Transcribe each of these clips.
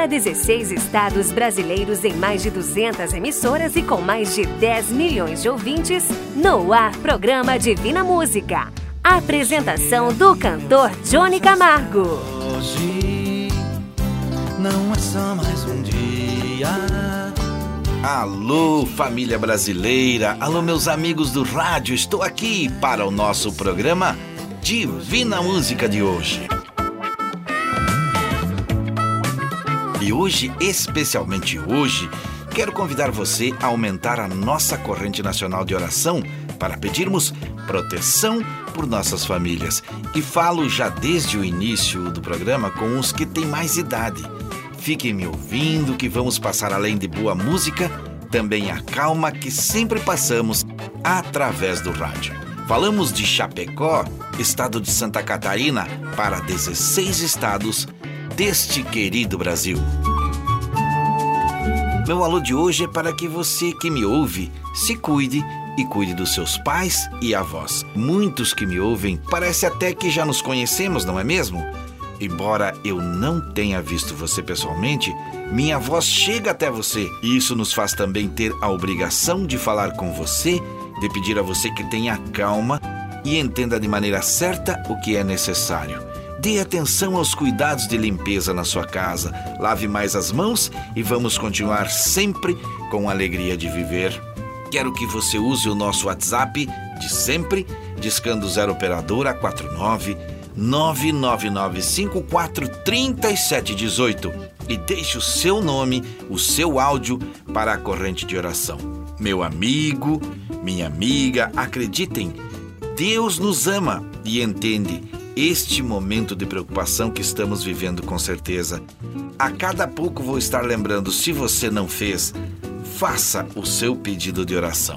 para 16 estados brasileiros em mais de 200 emissoras e com mais de 10 milhões de ouvintes, no ar programa Divina Música. Apresentação do cantor Johnny Camargo. Hoje não é só mais um dia. Alô, família brasileira! Alô, meus amigos do rádio! Estou aqui para o nosso programa Divina Música de hoje. E hoje, especialmente hoje, quero convidar você a aumentar a nossa corrente nacional de oração para pedirmos proteção por nossas famílias. E falo já desde o início do programa com os que têm mais idade. Fiquem me ouvindo que vamos passar além de boa música, também a calma que sempre passamos através do rádio. Falamos de Chapecó, estado de Santa Catarina, para 16 estados deste querido Brasil. Meu alô de hoje é para que você que me ouve se cuide e cuide dos seus pais e avós. Muitos que me ouvem parece até que já nos conhecemos, não é mesmo? Embora eu não tenha visto você pessoalmente, minha voz chega até você e isso nos faz também ter a obrigação de falar com você, de pedir a você que tenha calma e entenda de maneira certa o que é necessário. Dê atenção aos cuidados de limpeza na sua casa. Lave mais as mãos e vamos continuar sempre com a alegria de viver. Quero que você use o nosso WhatsApp de sempre, discando 0 operadora 49 999543718 e deixe o seu nome, o seu áudio para a corrente de oração. Meu amigo, minha amiga, acreditem, Deus nos ama e entende este momento de preocupação que estamos vivendo com certeza. A cada pouco vou estar lembrando, se você não fez, faça o seu pedido de oração.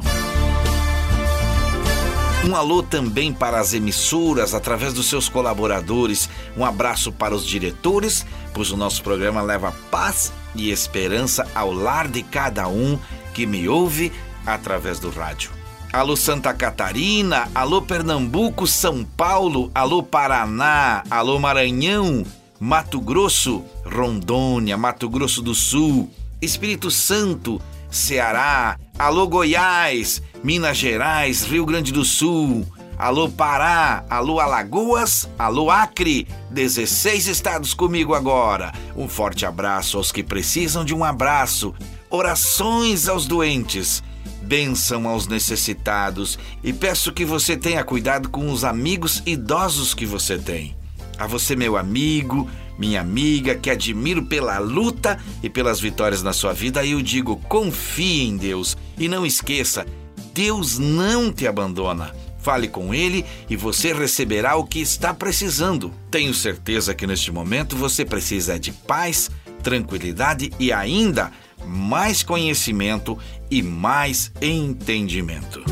Um alô também para as emissoras, através dos seus colaboradores. Um abraço para os diretores, pois o nosso programa leva paz e esperança ao lar de cada um que me ouve através do rádio. Alô Santa Catarina, alô Pernambuco, São Paulo, alô Paraná, alô Maranhão, Mato Grosso, Rondônia, Mato Grosso do Sul, Espírito Santo, Ceará, alô Goiás, Minas Gerais, Rio Grande do Sul, alô Pará, alô Alagoas, alô Acre, 16 estados comigo agora. Um forte abraço aos que precisam de um abraço, orações aos doentes bênção aos necessitados e peço que você tenha cuidado com os amigos idosos que você tem. A você, meu amigo, minha amiga, que admiro pela luta e pelas vitórias na sua vida, eu digo: confie em Deus e não esqueça, Deus não te abandona. Fale com Ele e você receberá o que está precisando. Tenho certeza que neste momento você precisa de paz, tranquilidade e ainda mais conhecimento e mais entendimento.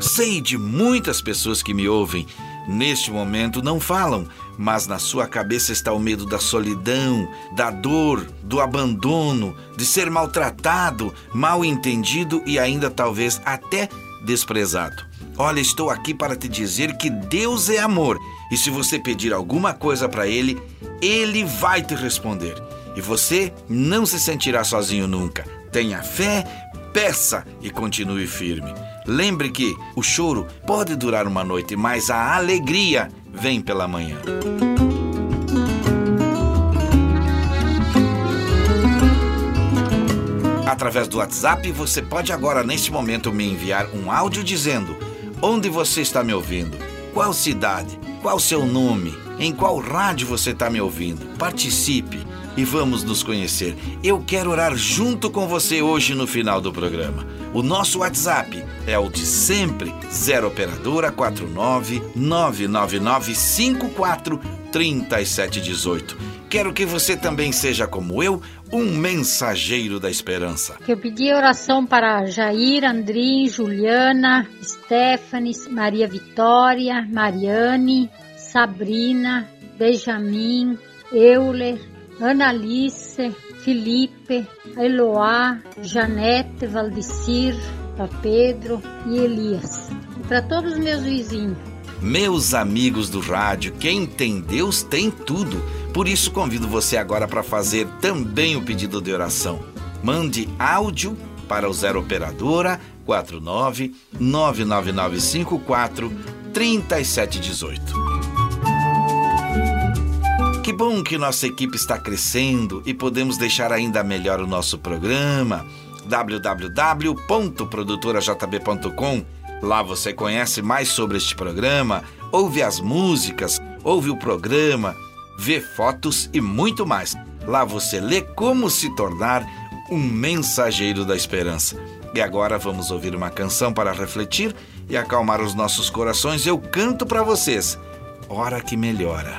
Sei de muitas pessoas que me ouvem neste momento não falam, mas na sua cabeça está o medo da solidão, da dor, do abandono, de ser maltratado, mal entendido e ainda talvez até desprezado. Olha, estou aqui para te dizer que Deus é amor e se você pedir alguma coisa para Ele, Ele vai te responder. E você não se sentirá sozinho nunca. Tenha fé, peça e continue firme. Lembre que o choro pode durar uma noite, mas a alegria vem pela manhã. Através do WhatsApp, você pode agora, neste momento, me enviar um áudio dizendo onde você está me ouvindo, qual cidade, qual seu nome, em qual rádio você está me ouvindo. Participe e vamos nos conhecer. Eu quero orar junto com você hoje no final do programa. O nosso WhatsApp é o de sempre, 0 operadora 49 999 54 3718. Quero que você também seja como eu, um mensageiro da esperança. Eu pedi oração para Jair, Andrim, Juliana, Stephanie, Maria Vitória, Mariane, Sabrina, Benjamin, Euler, Analice, Felipe, Eloá, Janete, Valdecir, para Pedro e Elias. E para todos os meus vizinhos. Meus amigos do rádio, quem tem Deus tem tudo Por isso, convido você agora para fazer também o pedido de oração. Mande áudio para o 0 Operadora 49 99954 3718. Que bom que nossa equipe está crescendo e podemos deixar ainda melhor o nosso programa. www.produtorajb.com Lá você conhece mais sobre este programa, ouve as músicas, ouve o programa, vê fotos e muito mais. Lá você lê como se tornar um mensageiro da esperança. E agora vamos ouvir uma canção para refletir e acalmar os nossos corações. Eu canto para vocês. Hora que melhora.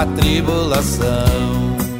a tribulação.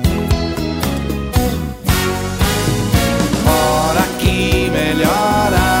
Comove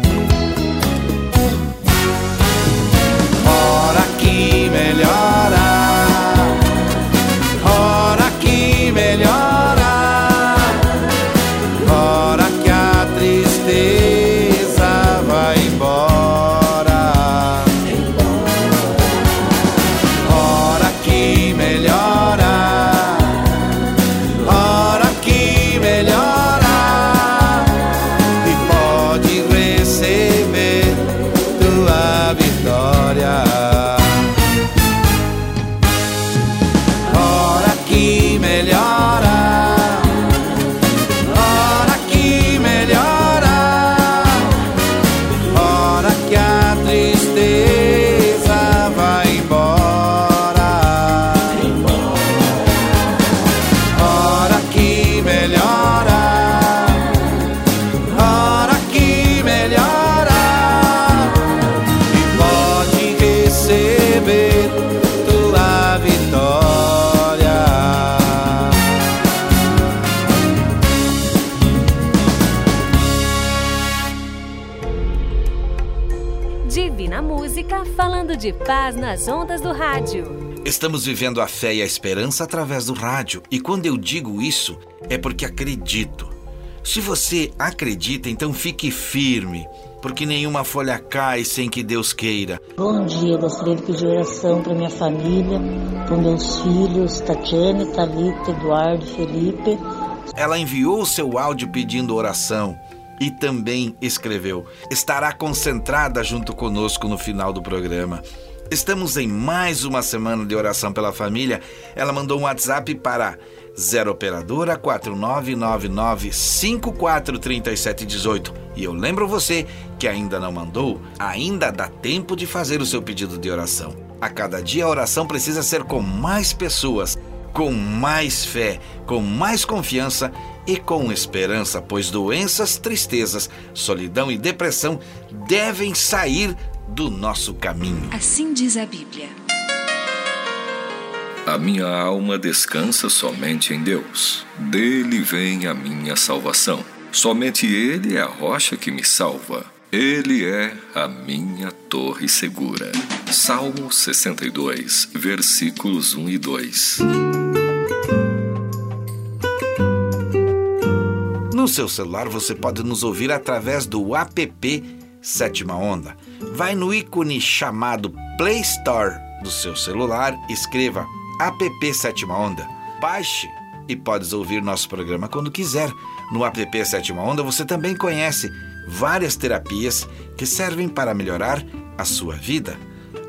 Embora. Rádio. Estamos vivendo a fé e a esperança através do rádio, e quando eu digo isso, é porque acredito. Se você acredita, então fique firme, porque nenhuma folha cai sem que Deus queira. Bom dia, gostaria de pedir oração para minha família, para meus filhos, Tatiane, Thalita, Eduardo, Felipe. Ela enviou o seu áudio pedindo oração e também escreveu: estará concentrada junto conosco no final do programa. Estamos em mais uma semana de oração pela família. Ela mandou um WhatsApp para 0 operadora 4999543718. E eu lembro você que ainda não mandou, ainda dá tempo de fazer o seu pedido de oração. A cada dia a oração precisa ser com mais pessoas, com mais fé, com mais confiança e com esperança, pois doenças, tristezas, solidão e depressão devem sair do nosso caminho. Assim diz a Bíblia. A minha alma descansa somente em Deus. Dele vem a minha salvação. Somente Ele é a rocha que me salva. Ele é a minha torre segura. Salmo 62, versículos 1 e 2. No seu celular você pode nos ouvir através do app Sétima Onda. Vai no ícone chamado Play Store do seu celular, escreva app Sétima Onda. Baixe e podes ouvir nosso programa quando quiser. No app Sétima Onda você também conhece várias terapias que servem para melhorar a sua vida.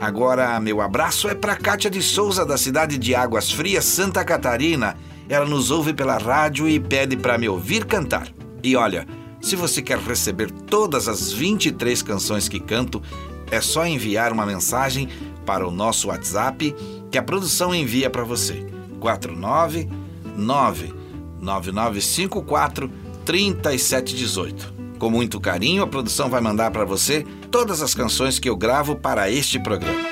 Agora, meu abraço é para Kátia de Souza, da cidade de Águas Frias, Santa Catarina. Ela nos ouve pela rádio e pede para me ouvir cantar. E olha, se você quer receber todas as 23 canções que canto, é só enviar uma mensagem para o nosso WhatsApp que a produção envia para você. 499 9954 3718. Com muito carinho, a produção vai mandar para você todas as canções que eu gravo para este programa.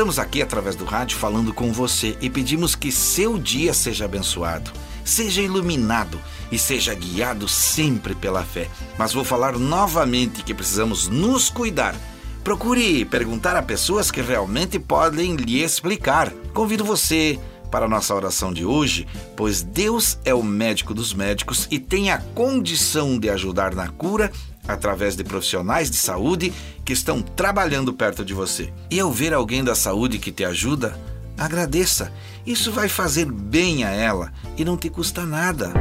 Estamos aqui através do rádio falando com você e pedimos que seu dia seja abençoado, seja iluminado e seja guiado sempre pela fé. Mas vou falar novamente que precisamos nos cuidar Procure perguntar a pessoas que realmente podem lhe explicar. Convido você para a nossa oração de hoje, pois Deus é o médico dos médicos e tem a condição de ajudar na cura através de profissionais de saúde que estão trabalhando perto de você. E ao ver alguém da saúde que te ajuda, agradeça. Isso vai fazer bem a ela e não te custa nada.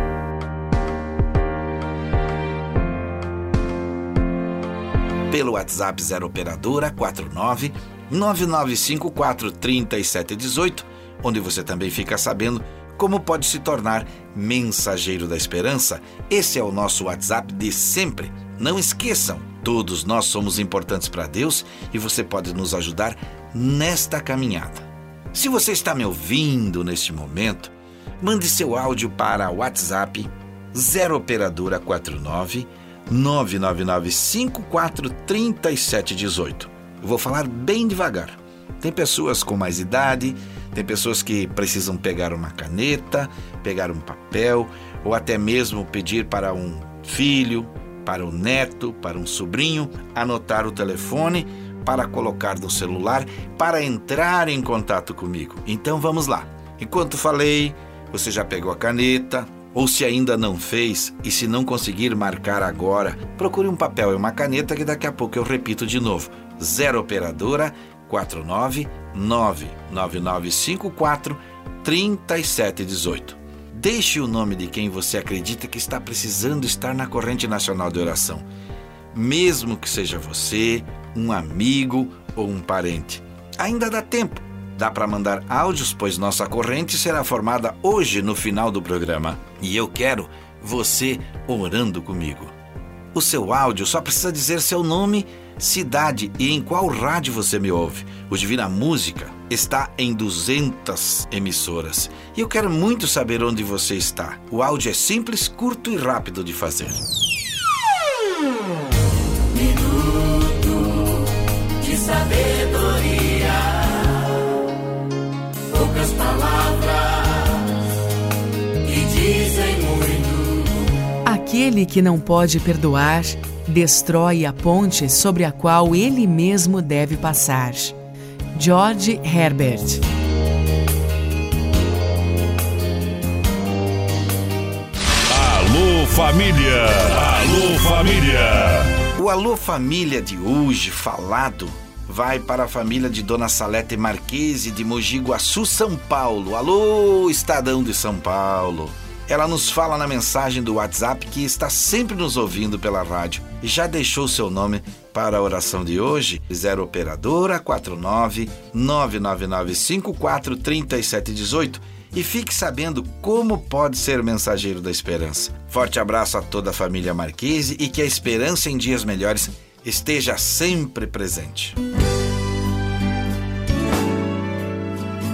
pelo WhatsApp 0 operadora 49 9954 3718, onde você também fica sabendo como pode se tornar mensageiro da esperança. Esse é o nosso WhatsApp de sempre. Não esqueçam, todos nós somos importantes para Deus e você pode nos ajudar nesta caminhada. Se você está me ouvindo neste momento, mande seu áudio para WhatsApp 0 operadora 49 999543718. Vou falar bem devagar. Tem pessoas com mais idade, tem pessoas que precisam pegar uma caneta, pegar um papel, ou até mesmo pedir para um filho, para um neto, para um sobrinho anotar o telefone para colocar no celular para entrar em contato comigo. Então vamos lá. Enquanto falei, você já pegou a caneta, ou se ainda não fez e se não conseguir marcar agora, procure um papel e uma caneta que daqui a pouco eu repito de novo. 0 operadora 4999954 3718. Deixe o nome de quem você acredita que está precisando estar na corrente nacional de oração. Mesmo que seja você, um amigo ou um parente. Ainda dá tempo. Dá para mandar áudios, pois nossa corrente será formada hoje no final do programa. E eu quero você orando comigo. O seu áudio só precisa dizer seu nome, cidade e em qual rádio você me ouve. O Divina Música está em 200 emissoras e eu quero muito saber onde você está. O áudio é simples, curto e rápido de fazer. Minuto de sabedoria. Poucas palavras que dizem muito. Aquele que não pode perdoar, destrói a ponte sobre a qual ele mesmo deve passar. George Herbert Alô Família! Alô Família! O Alô Família de hoje, falado, vai para a família de Dona Salete Marquese de Mogi Guaçu, São Paulo. Alô, Estadão de São Paulo. Ela nos fala na mensagem do WhatsApp que está sempre nos ouvindo pela rádio e já deixou seu nome para a oração de hoje, 0 operadora 49 99954 3718 e fique sabendo como pode ser mensageiro da esperança. Forte abraço a toda a família Marquese e que a esperança em dias melhores esteja sempre presente.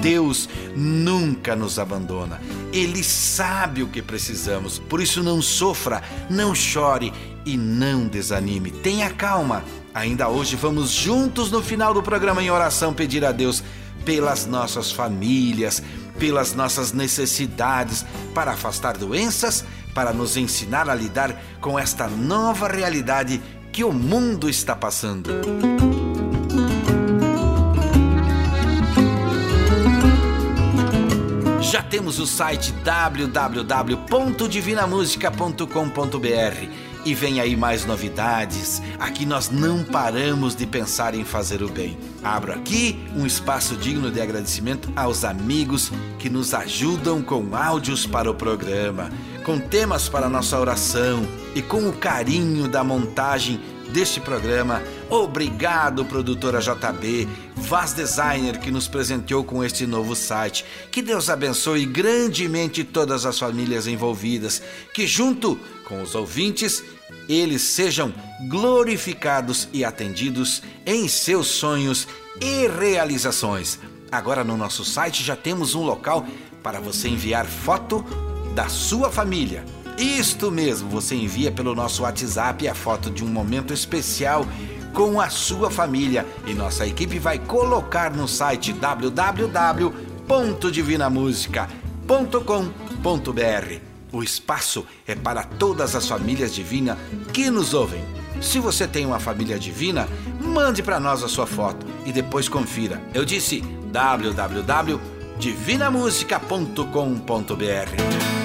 Deus nunca nos abandona. Ele sabe o que precisamos. Por isso, não sofra, não chore e não desanime. Tenha calma. Ainda hoje vamos juntos no final do programa em oração pedir a Deus pelas nossas famílias, pelas nossas necessidades, para afastar doenças, para nos ensinar a lidar com esta nova realidade que o mundo está passando. Já temos o site www.divinamusica.com.br E vem aí mais novidades. Aqui nós não paramos de pensar em fazer o bem. Abro aqui um espaço digno de agradecimento aos amigos que nos ajudam com áudios para o programa, com temas para nossa oração e com o carinho da montagem deste programa. Obrigado, produtora JB, Vaz Designer, que nos presenteou com este novo site. Que Deus abençoe grandemente todas as famílias envolvidas, que junto com os ouvintes eles sejam glorificados e atendidos em seus sonhos e realizações. Agora no nosso site já temos um local para você enviar foto da sua família isto mesmo, você envia pelo nosso WhatsApp a foto de um momento especial com a sua família e nossa equipe vai colocar no site www.divinamusica.com.br. O espaço é para todas as famílias divinas que nos ouvem. Se você tem uma família divina, mande para nós a sua foto e depois confira. Eu disse www.divinamusica.com.br.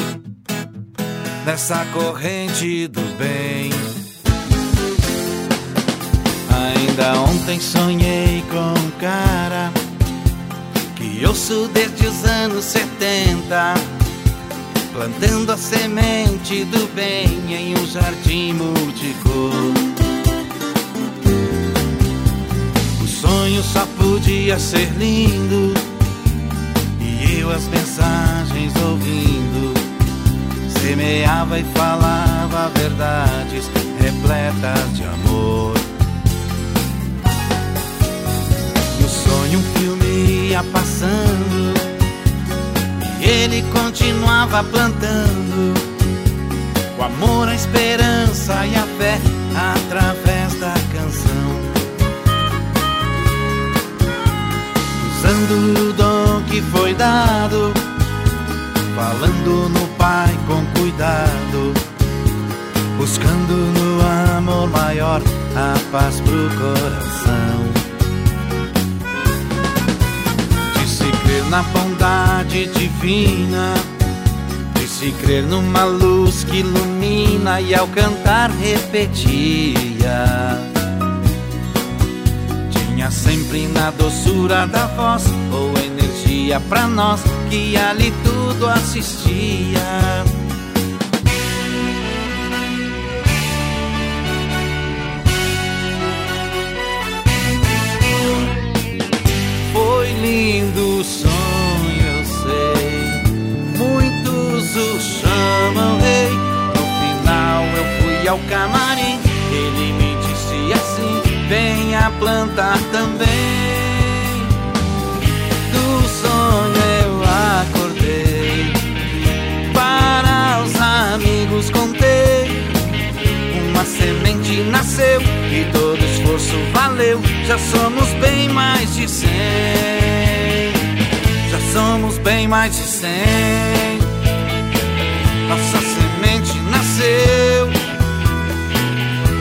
nessa corrente do bem. Ainda ontem sonhei com um cara que ouço desde os anos 70, plantando a semente do bem em um jardim multicor. O sonho só podia ser lindo e eu as mensagens ouvindo semeava e falava verdades repletas de amor. No sonho um filme ia passando e ele continuava plantando o amor, a esperança e a fé através da canção. Usando o dom que foi dado falando no cuidado, buscando no amor maior a paz pro coração. De se crer na bondade divina, de se crer numa luz que ilumina e ao cantar repetia. Tinha sempre na doçura da voz ou energia pra nós que ali tudo assistia. Lindo sonho, eu sei. Muitos o chamam rei. No final eu fui ao camarim. Ele me disse assim: venha plantar também. Nasceu e todo esforço valeu. Já somos bem mais de cem. Já somos bem mais de cem. Nossa semente nasceu.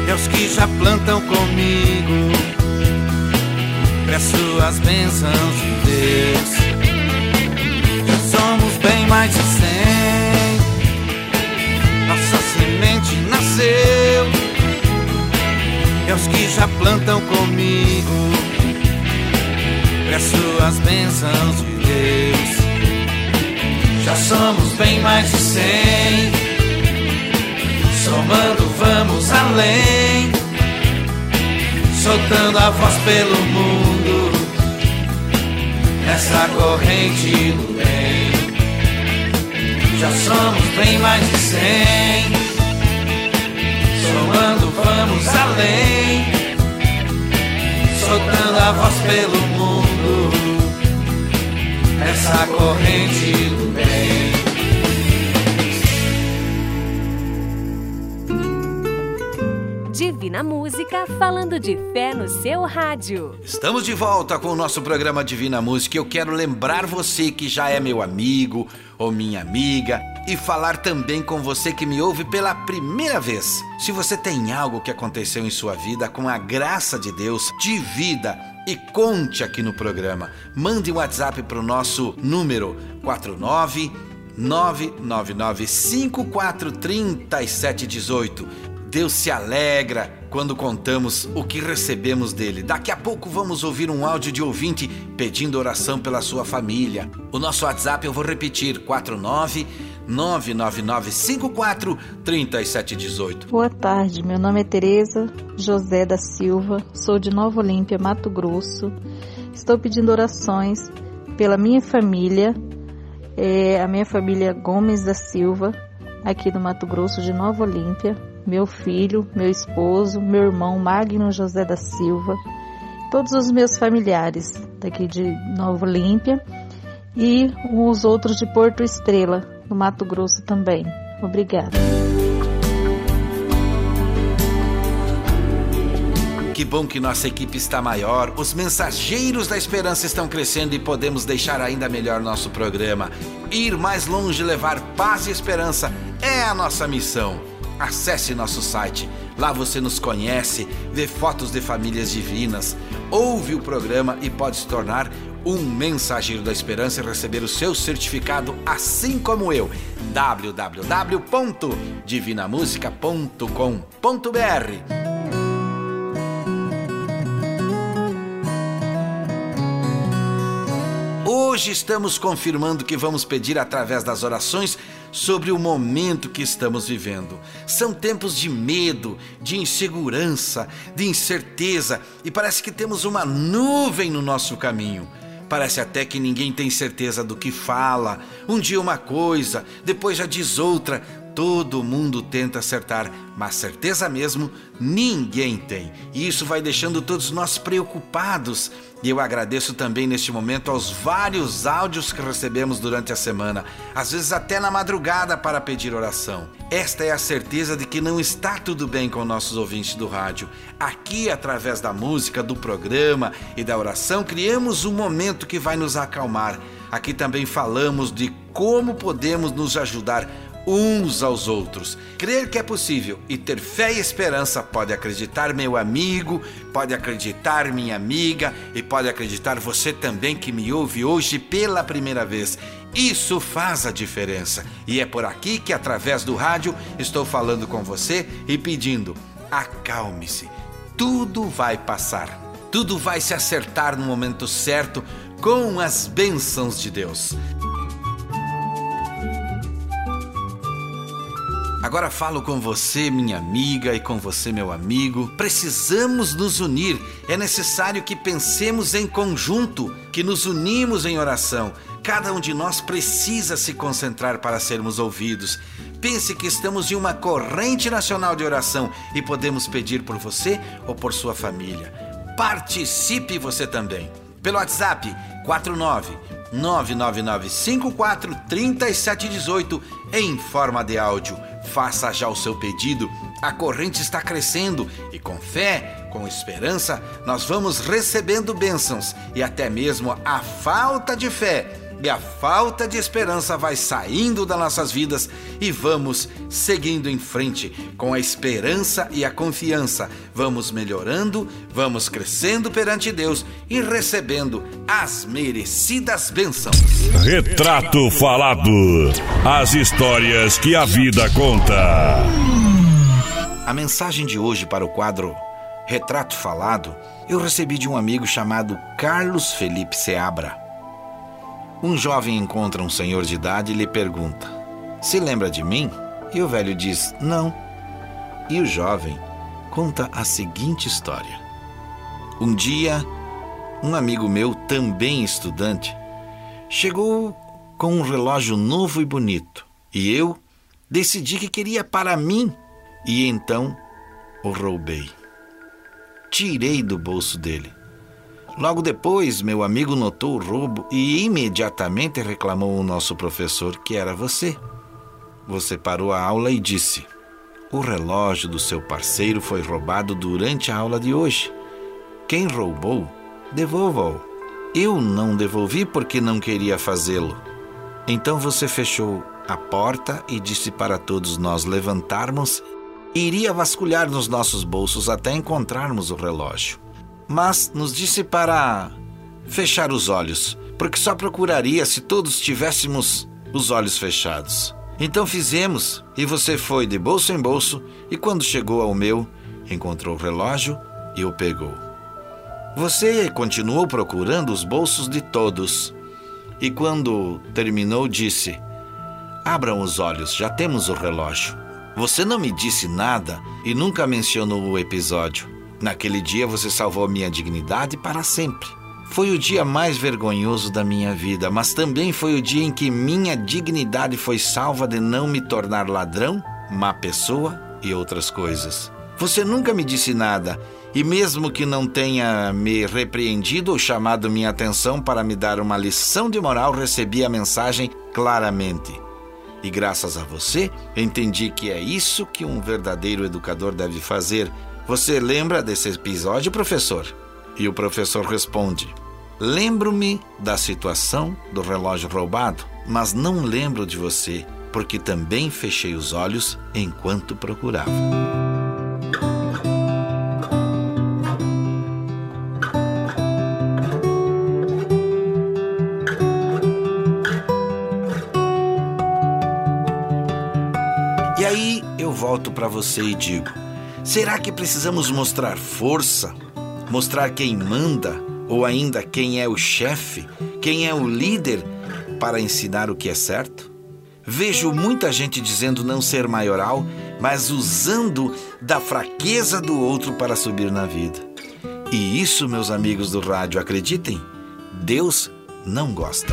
E aos que já plantam comigo, peço as bênçãos de Deus bem mais de cem. Nossa semente nasceu. E aos que já plantam comigo, peço as bênçãos de Deus. Já somos bem mais de cem. Somando, vamos além. Soltando a voz pelo mundo. Nessa corrente do bem. Já somos bem mais de cem. Somando, vamos além. Soltando a voz pelo mundo. Essa corrente do bem. Divina Divina Música, falando de fé no seu rádio. Estamos de volta com o nosso programa Divina Música. Eu quero lembrar você que já é meu amigo ou minha amiga e falar também com você que me ouve pela primeira vez. Se você tem algo que aconteceu em sua vida com a graça de Deus, divida e conte aqui no programa. Mande um WhatsApp para o nosso número 49 999 543718. Deus se alegra quando contamos o que recebemos dele. Daqui a pouco vamos ouvir um áudio de ouvinte pedindo oração pela sua família. O nosso WhatsApp eu vou repetir: 49 99954 3718. Boa tarde, meu nome é Tereza José da Silva, sou de Nova Olímpia, Mato Grosso. Estou pedindo orações pela minha família, é, a minha família Gomes da Silva, aqui do Mato Grosso de Nova Olímpia, meu filho, meu esposo, meu irmão Magno José da Silva, todos os meus familiares daqui de Nova Olímpia e os outros de Porto Estrela, no Mato Grosso também. Obrigada. Que bom que nossa equipe está maior, os mensageiros da esperança estão crescendo e podemos deixar ainda melhor nosso programa. Ir mais longe, levar paz e esperança é a nossa missão. Acesse nosso site, lá você nos conhece, vê fotos de famílias divinas, ouve o programa e pode se tornar um mensageiro da esperança e receber o seu certificado, assim como eu. www.divinamusica.com.br Hoje estamos confirmando que vamos pedir através das orações sobre o momento que estamos vivendo. São tempos de medo, de insegurança, de incerteza e parece que temos uma nuvem no nosso caminho. Parece até que ninguém tem certeza do que fala. Um dia uma coisa, depois já diz outra. Todo mundo tenta acertar, mas certeza mesmo ninguém tem. E isso vai deixando todos nós preocupados. E eu agradeço também neste momento aos vários áudios que recebemos durante a semana, às vezes até na madrugada para pedir oração. Esta é a certeza de que não está tudo bem com nossos ouvintes do rádio. Aqui, através da música, do programa e da oração, criamos um momento que vai nos acalmar. Aqui também falamos de como podemos nos ajudar uns aos outros. Crer que é possível e ter fé e esperança pode acreditar, meu amigo, pode acreditar, minha amiga, e pode acreditar você também que me ouve hoje pela primeira vez. Isso faz a diferença. E é por aqui que, através do rádio, estou falando com você e pedindo: acalme-se. Tudo vai passar. Tudo vai se acertar no momento certo com as bênçãos de Deus. Agora falo com você, minha amiga, e com você, meu amigo. Precisamos nos unir. É necessário que pensemos em conjunto, que nos unimos em oração. Cada um de nós precisa se concentrar para sermos ouvidos. Pense que estamos em uma corrente nacional de oração e podemos pedir por você ou por sua família. Participe você também. Pelo WhatsApp 49 99954 3718 em forma de áudio. Faça já o seu pedido. A corrente está crescendo e com fé, com esperança, nós vamos recebendo bênçãos e até mesmo a falta de fé e a falta de esperança vai saindo das nossas vidas e vamos seguindo em frente com a esperança e a confiança. Vamos melhorando, vamos crescendo perante Deus e recebendo as merecidas bênçãos. Retrato falado. As histórias que a vida conta. A mensagem de hoje para o quadro Retrato Falado eu recebi de um amigo chamado Carlos Felipe Seabra. Um jovem encontra um senhor de idade e lhe pergunta: Se lembra de mim? E o velho diz: Não. E o jovem conta a seguinte história. Um dia, um amigo meu, também estudante, chegou com um relógio novo e bonito, e eu decidi que queria para mim, e então o roubei. Tirei do bolso dele Logo depois, meu amigo notou o roubo e imediatamente reclamou ao nosso professor que era você. Você parou a aula e disse: O relógio do seu parceiro foi roubado durante a aula de hoje. Quem roubou, devolva-o. Eu não devolvi porque não queria fazê-lo. Então você fechou a porta e disse para todos nós levantarmos e iria vasculhar nos nossos bolsos até encontrarmos o relógio. Mas nos disse para fechar os olhos, porque só procuraria se todos tivéssemos os olhos fechados. Então fizemos e você foi de bolso em bolso e quando chegou ao meu, encontrou o relógio e o pegou. Você continuou procurando os bolsos de todos e quando terminou disse: Abram os olhos, já temos o relógio. Você não me disse nada e nunca mencionou o episódio. Naquele dia você salvou minha dignidade para sempre. Foi o dia mais vergonhoso da minha vida, mas também foi o dia em que minha dignidade foi salva de não me tornar ladrão, má pessoa e outras coisas. Você nunca me disse nada, e mesmo que não tenha me repreendido ou chamado minha atenção para me dar uma lição de moral, recebi a mensagem claramente. E graças a você, entendi que é isso que um verdadeiro educador deve fazer. Você lembra desse episódio, professor? E o professor responde: Lembro-me da situação do relógio roubado, mas não lembro de você, porque também fechei os olhos enquanto procurava. E aí eu volto para você e digo: será que precisamos mostrar força, mostrar quem manda, ou ainda quem é o chefe, quem é o líder, para ensinar o que é certo? Vejo muita gente dizendo não ser maioral, mas usando da fraqueza do outro para subir na vida. E isso, meus amigos do rádio, acreditem, Deus não gosta.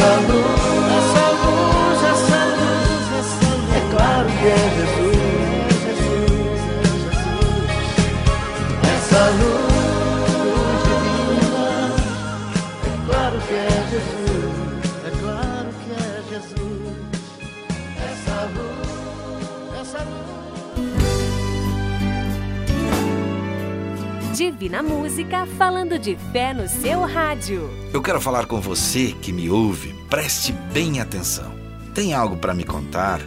divina Divina Música falando de fé no seu rádio. Eu quero falar com você que me ouve. Preste bem atenção. Tem algo para me contar?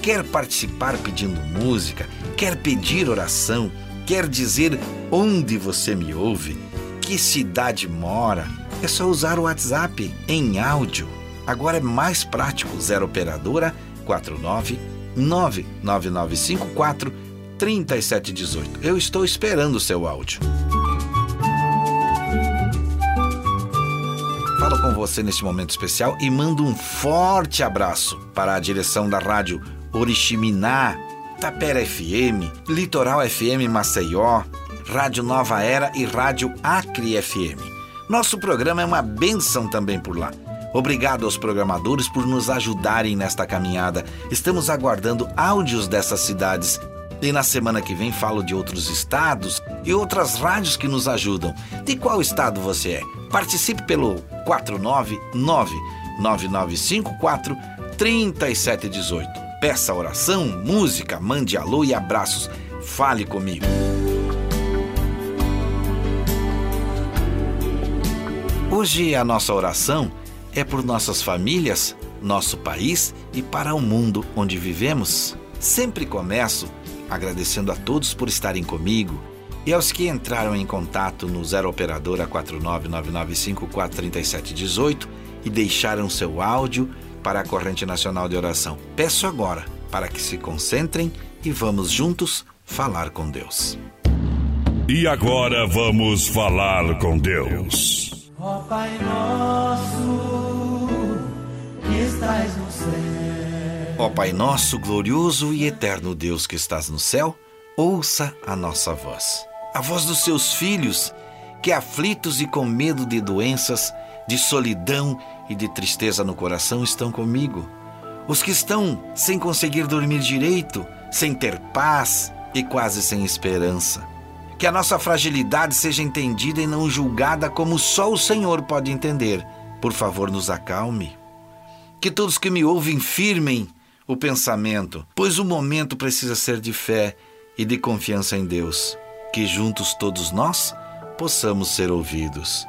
Quer participar pedindo música? Quer pedir oração? Quer dizer onde você me ouve? Que cidade mora? É só usar o WhatsApp em áudio. Agora é mais prático. Zero Operadora 49 99954 3718. Eu estou esperando o seu áudio. Falo com você neste momento especial e mando um forte abraço para a direção da rádio Oriximiná, Tapera FM, Litoral FM Maceió, Rádio Nova Era e Rádio Acre FM. Nosso programa é uma benção também por lá. Obrigado aos programadores por nos ajudarem nesta caminhada. Estamos aguardando áudios dessas cidades. E na semana que vem falo de outros estados e outras rádios que nos ajudam. De qual estado você é? Participe pelo 499-9954-3718. Peça oração, música, mande alô e abraços. Fale comigo. Hoje a nossa oração é por nossas famílias, nosso país e para o mundo onde vivemos. Sempre começo agradecendo a todos por estarem comigo e aos que entraram em contato no 0 Operadora 499543718 e deixaram seu áudio para a Corrente Nacional de Oração. Peço agora para que se concentrem e vamos juntos falar com Deus. E agora vamos falar com Deus. Ó Pai nosso, que estás no céu. Ó Pai nosso, glorioso e eterno Deus que estás no céu, ouça a nossa voz a voz dos seus filhos, que aflitos e com medo de doenças, de solidão e de tristeza no coração estão comigo. Os que estão sem conseguir dormir direito, sem ter paz e quase sem esperança. Que a nossa fragilidade seja entendida e não julgada como só o Senhor pode entender. Por favor, nos acalme. Que todos que me ouvem firmem o pensamento, pois o momento precisa ser de fé e de confiança em Deus que juntos todos nós possamos ser ouvidos.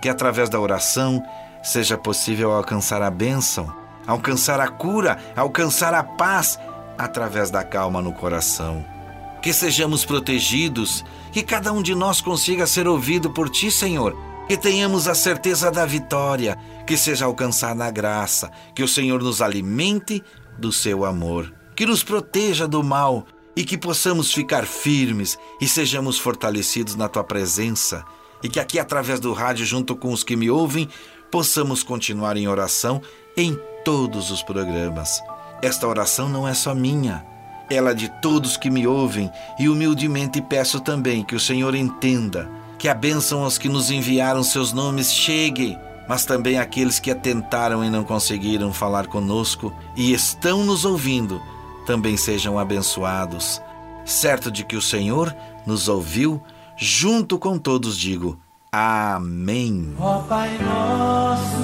Que através da oração seja possível alcançar a bênção, alcançar a cura, alcançar a paz através da calma no coração. Que sejamos protegidos, que cada um de nós consiga ser ouvido por Ti, Senhor. Que tenhamos a certeza da vitória, que seja alcançada a graça, que o Senhor nos alimente do seu amor, que nos proteja do mal e que possamos ficar firmes e sejamos fortalecidos na tua presença. E que aqui, através do rádio, junto com os que me ouvem, possamos continuar em oração em todos os programas. Esta oração não é só minha, ela é de todos que me ouvem e humildemente peço também que o Senhor entenda que a bênção aos que nos enviaram seus nomes chegue, mas também aqueles que atentaram e não conseguiram falar conosco e estão nos ouvindo também sejam abençoados. Certo de que o Senhor nos ouviu, junto com todos digo: Amém. Ó Pai nosso,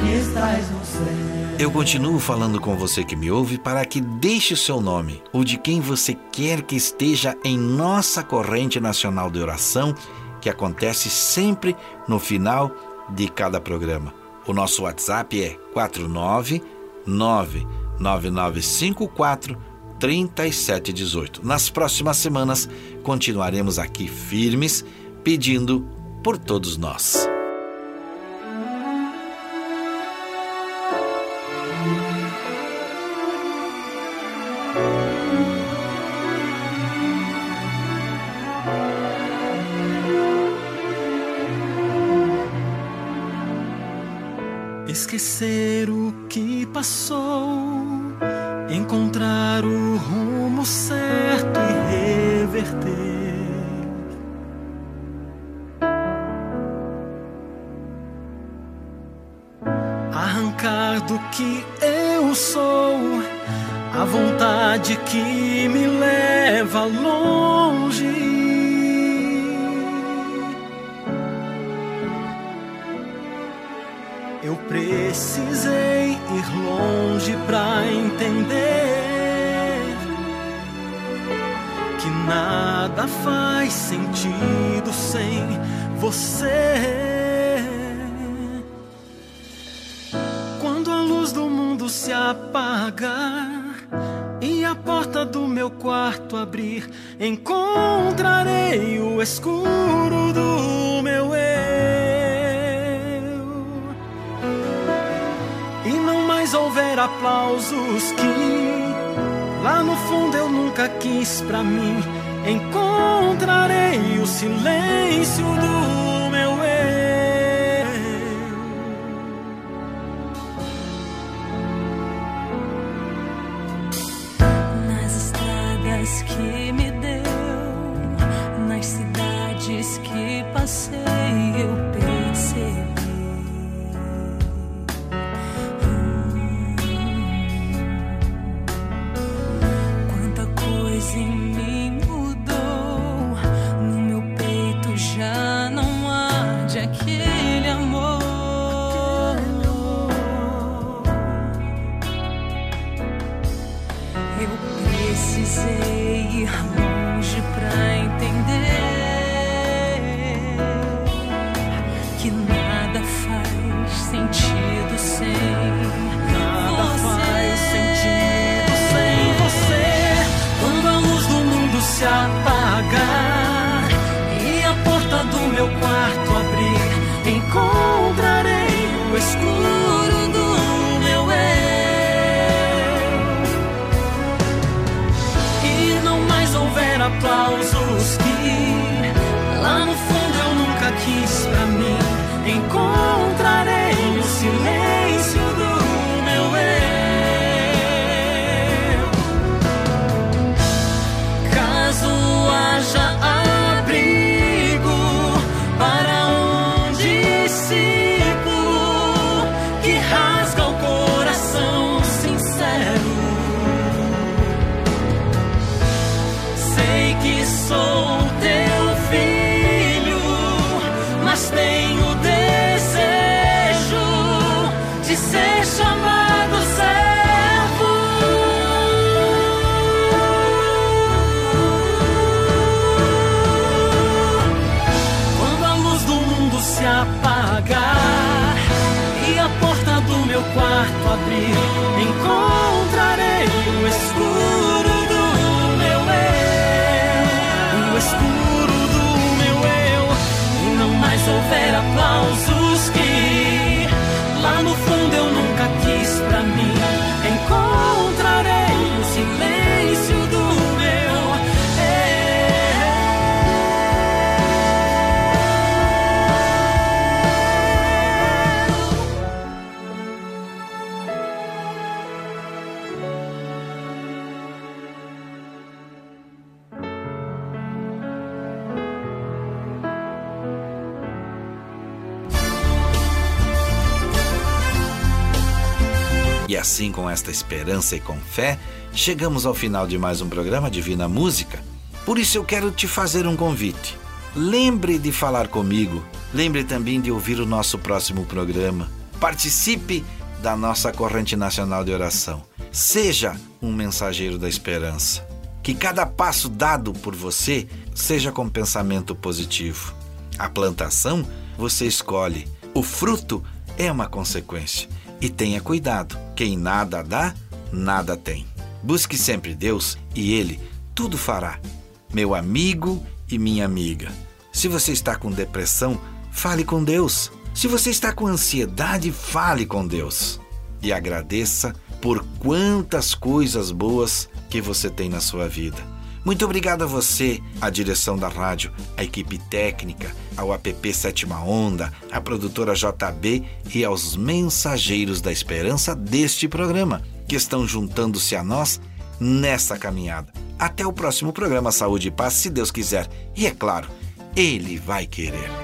que estás no. Eu continuo falando com você que me ouve para que deixe o seu nome, ou de quem você quer que esteja em nossa corrente nacional de oração, que acontece sempre no final de cada programa. O nosso WhatsApp é 499 9954 3718. Nas próximas semanas continuaremos aqui firmes pedindo por todos nós. Esquecer o que passou, encontrar o rumo certo e reverter. Arrancar do que eu sou, a vontade que me leva longe. Precisei ir longe pra entender que nada faz sentido sem você. Quando a luz do mundo se apagar e a porta do meu quarto abrir, encontrarei o escuro do meu eu. Houver aplausos que lá no fundo eu nunca quis pra mim. Encontrarei o silêncio do precisei ir longe pra entender esta esperança e com fé, chegamos ao final de mais um programa Divina Música. Por isso eu quero te fazer um convite. lembre de falar comigo. Lembre também de ouvir o nosso próximo programa. Participe da nossa corrente nacional de oração. Seja um mensageiro da esperança. Que cada passo dado por você seja com pensamento positivo. A plantação você escolhe, o fruto é uma consequência. E tenha cuidado: quem nada dá, nada tem. Busque sempre Deus e Ele tudo fará. Meu amigo e minha amiga. Se você está com depressão, fale com Deus. Se você está com ansiedade, fale com Deus. E agradeça por quantas coisas boas que você tem na sua vida. Muito obrigado a você, a direção da rádio, a equipe técnica, ao app Sétima Onda, a produtora JB e aos mensageiros da esperança deste programa, que estão juntando-se a nós nessa caminhada. Até o próximo programa Saúde e Paz, se Deus quiser. E é claro, Ele vai querer.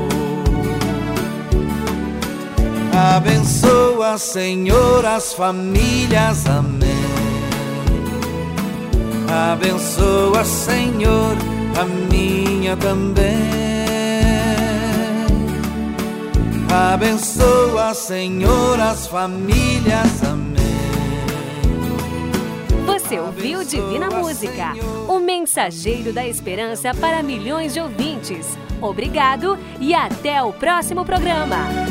Abençoa, Senhor, as famílias, amém. Abençoa, Senhor, a minha também. Abençoa, Senhor, as famílias, amém. Você ouviu Divina Música, o mensageiro da esperança para milhões de ouvintes. Obrigado e até o próximo programa.